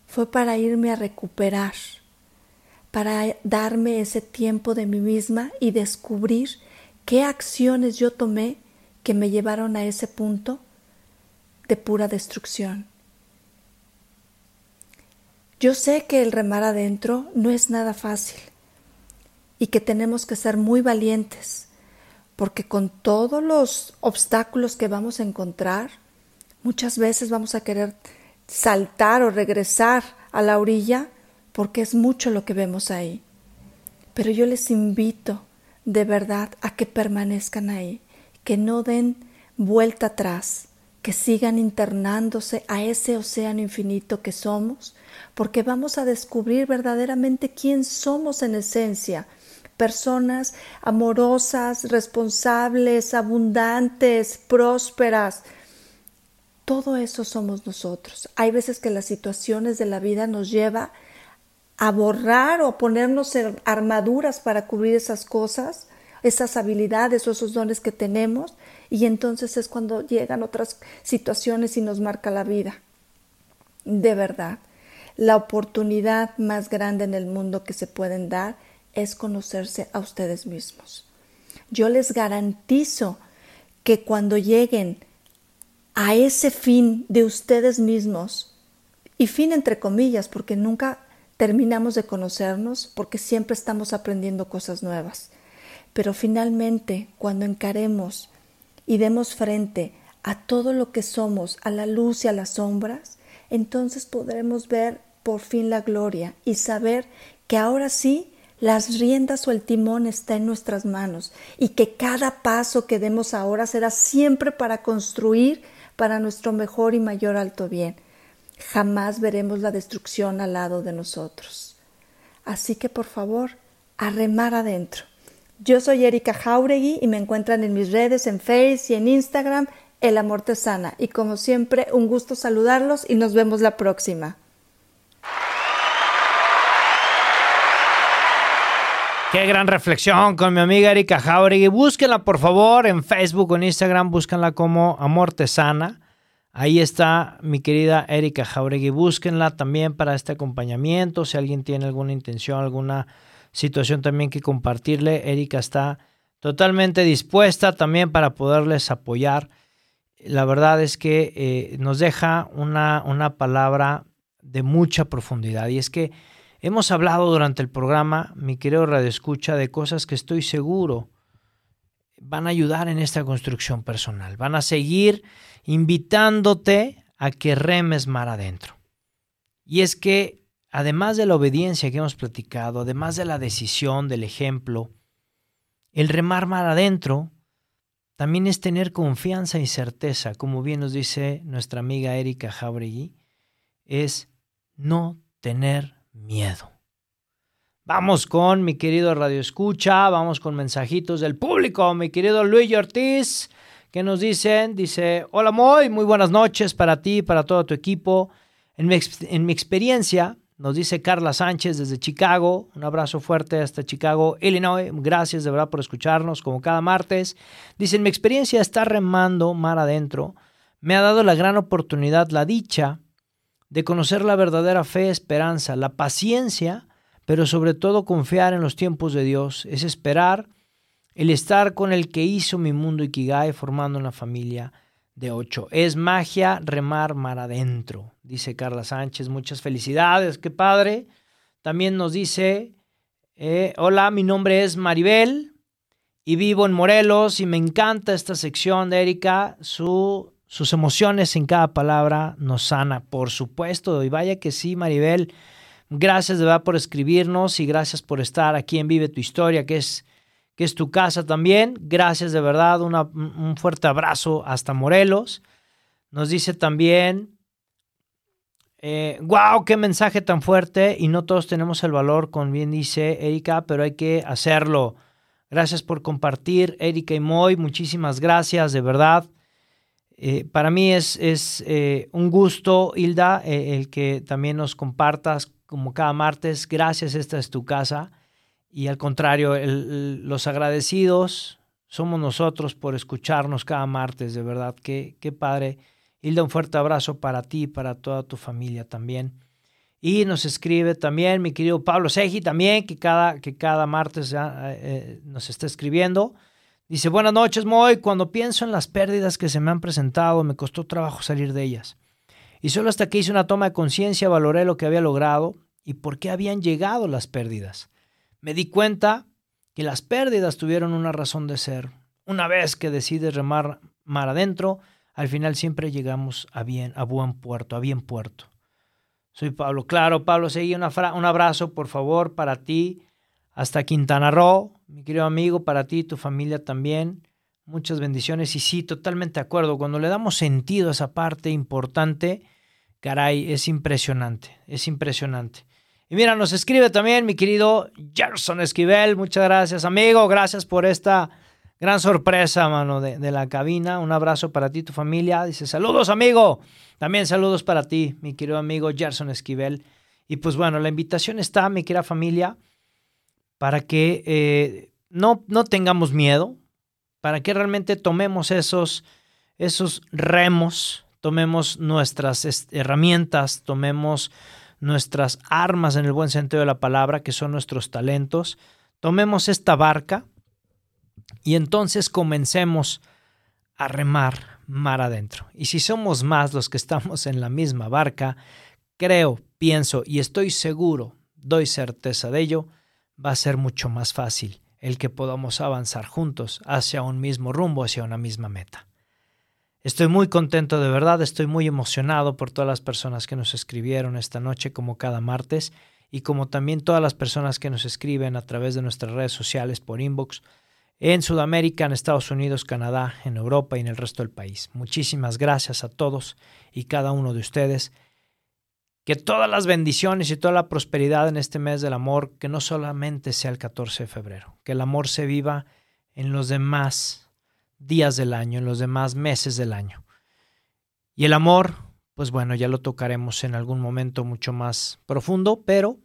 fue para irme a recuperar, para darme ese tiempo de mí misma y descubrir qué acciones yo tomé que me llevaron a ese punto de pura destrucción. Yo sé que el remar adentro no es nada fácil y que tenemos que ser muy valientes, porque con todos los obstáculos que vamos a encontrar, muchas veces vamos a querer saltar o regresar a la orilla porque es mucho lo que vemos ahí. Pero yo les invito de verdad a que permanezcan ahí, que no den vuelta atrás, que sigan internándose a ese océano infinito que somos, porque vamos a descubrir verdaderamente quién somos en esencia, personas amorosas, responsables, abundantes, prósperas. Todo eso somos nosotros. Hay veces que las situaciones de la vida nos lleva a borrar o ponernos armaduras para cubrir esas cosas, esas habilidades o esos dones que tenemos, y entonces es cuando llegan otras situaciones y nos marca la vida. De verdad, la oportunidad más grande en el mundo que se pueden dar es conocerse a ustedes mismos. Yo les garantizo que cuando lleguen a ese fin de ustedes mismos, y fin entre comillas, porque nunca terminamos de conocernos porque siempre estamos aprendiendo cosas nuevas. Pero finalmente, cuando encaremos y demos frente a todo lo que somos, a la luz y a las sombras, entonces podremos ver por fin la gloria y saber que ahora sí las riendas o el timón está en nuestras manos y que cada paso que demos ahora será siempre para construir para nuestro mejor y mayor alto bien jamás veremos la destrucción al lado de nosotros. Así que por favor, a remar adentro. Yo soy Erika Jauregui y me encuentran en mis redes, en Facebook y en Instagram, El Amor Te Sana. Y como siempre, un gusto saludarlos y nos vemos la próxima. Qué gran reflexión con mi amiga Erika Jauregui. Búsquenla por favor en Facebook o en Instagram, búsquenla como Amor Te Sana. Ahí está mi querida Erika Jauregui. Búsquenla también para este acompañamiento. Si alguien tiene alguna intención, alguna situación también que compartirle, Erika está totalmente dispuesta también para poderles apoyar. La verdad es que eh, nos deja una, una palabra de mucha profundidad y es que hemos hablado durante el programa, mi querido Radio Escucha, de cosas que estoy seguro van a ayudar en esta construcción personal, van a seguir invitándote a que remes mar adentro. Y es que, además de la obediencia que hemos platicado, además de la decisión, del ejemplo, el remar mar adentro también es tener confianza y certeza, como bien nos dice nuestra amiga Erika Jauregui, es no tener miedo. Vamos con mi querido Radio Escucha, vamos con mensajitos del público, mi querido Luis Ortiz, que nos dicen, dice, hola Moy, muy buenas noches para ti para todo tu equipo. En mi experiencia, nos dice Carla Sánchez desde Chicago, un abrazo fuerte hasta Chicago, Illinois, gracias de verdad por escucharnos como cada martes. Dice, en mi experiencia estar remando mar adentro. Me ha dado la gran oportunidad, la dicha de conocer la verdadera fe, esperanza, la paciencia, pero sobre todo confiar en los tiempos de Dios, es esperar el estar con el que hizo mi mundo Ikigai formando una familia de ocho. Es magia remar mar adentro, dice Carla Sánchez. Muchas felicidades, qué padre. También nos dice, eh, hola, mi nombre es Maribel y vivo en Morelos y me encanta esta sección de Erika. Su, sus emociones en cada palabra nos sana, por supuesto. Y vaya que sí, Maribel. Gracias de verdad por escribirnos y gracias por estar aquí en Vive tu Historia, que es, que es tu casa también. Gracias de verdad, un fuerte abrazo hasta Morelos. Nos dice también, wow, eh, qué mensaje tan fuerte y no todos tenemos el valor, con bien dice Erika, pero hay que hacerlo. Gracias por compartir, Erika y Moy. Muchísimas gracias, de verdad. Eh, para mí es, es eh, un gusto, Hilda, eh, el que también nos compartas como cada martes. Gracias, esta es tu casa. Y al contrario, los agradecidos somos nosotros por escucharnos cada martes, de verdad. Qué, qué padre. Hilda, un fuerte abrazo para ti y para toda tu familia también. Y nos escribe también mi querido Pablo Segi, también, que cada, que cada martes nos está escribiendo. Dice, buenas noches, Moy. Cuando pienso en las pérdidas que se me han presentado, me costó trabajo salir de ellas. Y solo hasta que hice una toma de conciencia valoré lo que había logrado y por qué habían llegado las pérdidas. Me di cuenta que las pérdidas tuvieron una razón de ser. Una vez que decides remar mar adentro, al final siempre llegamos a bien, a buen puerto, a bien puerto. Soy Pablo. Claro, Pablo, seguí un abrazo, por favor, para ti hasta Quintana Roo, mi querido amigo, para ti y tu familia también. Muchas bendiciones y sí, totalmente de acuerdo. Cuando le damos sentido a esa parte importante, caray, es impresionante, es impresionante. Y mira, nos escribe también mi querido Gerson Esquivel. Muchas gracias, amigo. Gracias por esta gran sorpresa, mano, de, la cabina. Un abrazo para ti y tu familia. Dice, saludos, amigo. También saludos para ti, mi querido amigo Gerson Esquivel. Y pues bueno, la invitación está, mi querida familia para que eh, no, no tengamos miedo, para que realmente tomemos esos, esos remos, tomemos nuestras herramientas, tomemos nuestras armas en el buen sentido de la palabra, que son nuestros talentos, tomemos esta barca y entonces comencemos a remar mar adentro. Y si somos más los que estamos en la misma barca, creo, pienso y estoy seguro, doy certeza de ello, va a ser mucho más fácil el que podamos avanzar juntos hacia un mismo rumbo, hacia una misma meta. Estoy muy contento de verdad, estoy muy emocionado por todas las personas que nos escribieron esta noche como cada martes y como también todas las personas que nos escriben a través de nuestras redes sociales por inbox en Sudamérica, en Estados Unidos, Canadá, en Europa y en el resto del país. Muchísimas gracias a todos y cada uno de ustedes que todas las bendiciones y toda la prosperidad en este mes del amor, que no solamente sea el 14 de febrero, que el amor se viva en los demás días del año, en los demás meses del año. Y el amor, pues bueno, ya lo tocaremos en algún momento mucho más profundo, pero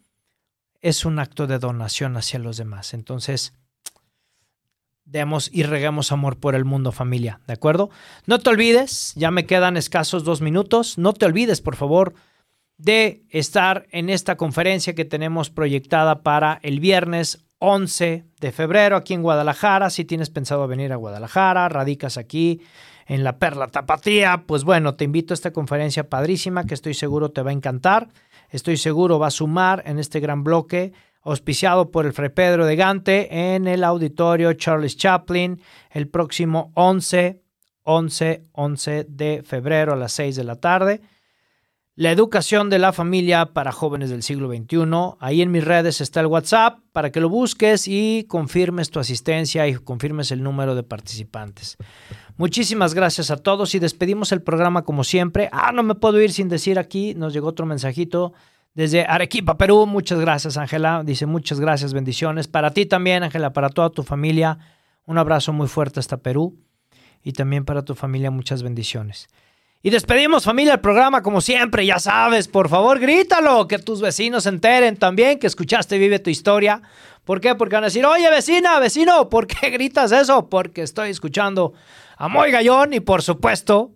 es un acto de donación hacia los demás. Entonces, demos y reguemos amor por el mundo, familia, ¿de acuerdo? No te olvides, ya me quedan escasos dos minutos, no te olvides, por favor, de estar en esta conferencia que tenemos proyectada para el viernes 11 de febrero aquí en Guadalajara. Si tienes pensado venir a Guadalajara, radicas aquí en la Perla Tapatía, pues bueno, te invito a esta conferencia padrísima que estoy seguro te va a encantar. Estoy seguro va a sumar en este gran bloque auspiciado por el Fray Pedro de Gante en el auditorio Charles Chaplin el próximo 11, 11, 11 de febrero a las 6 de la tarde. La educación de la familia para jóvenes del siglo XXI. Ahí en mis redes está el WhatsApp para que lo busques y confirmes tu asistencia y confirmes el número de participantes. Muchísimas gracias a todos y despedimos el programa como siempre. Ah, no me puedo ir sin decir aquí, nos llegó otro mensajito desde Arequipa, Perú. Muchas gracias, Ángela. Dice muchas gracias, bendiciones. Para ti también, Ángela, para toda tu familia. Un abrazo muy fuerte hasta Perú y también para tu familia muchas bendiciones. Y despedimos familia el programa como siempre, ya sabes, por favor grítalo, que tus vecinos se enteren también que escuchaste Vive tu historia. ¿Por qué? Porque van a decir, oye vecina, vecino, ¿por qué gritas eso? Porque estoy escuchando a Moy Gallón y por supuesto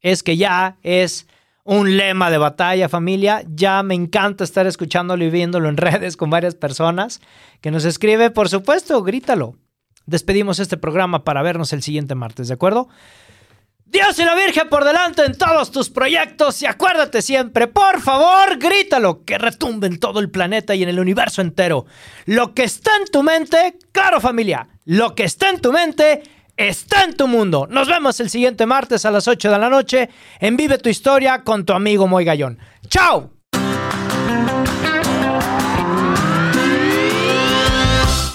es que ya es un lema de batalla familia. Ya me encanta estar escuchándolo y viéndolo en redes con varias personas que nos escribe, por supuesto, grítalo. Despedimos este programa para vernos el siguiente martes, ¿de acuerdo? Dios y la Virgen por delante en todos tus proyectos y acuérdate siempre, por favor, grítalo, que retumbe en todo el planeta y en el universo entero. Lo que está en tu mente, claro familia, lo que está en tu mente está en tu mundo. Nos vemos el siguiente martes a las 8 de la noche en Vive tu Historia con tu amigo Moy Gallón. ¡Chao!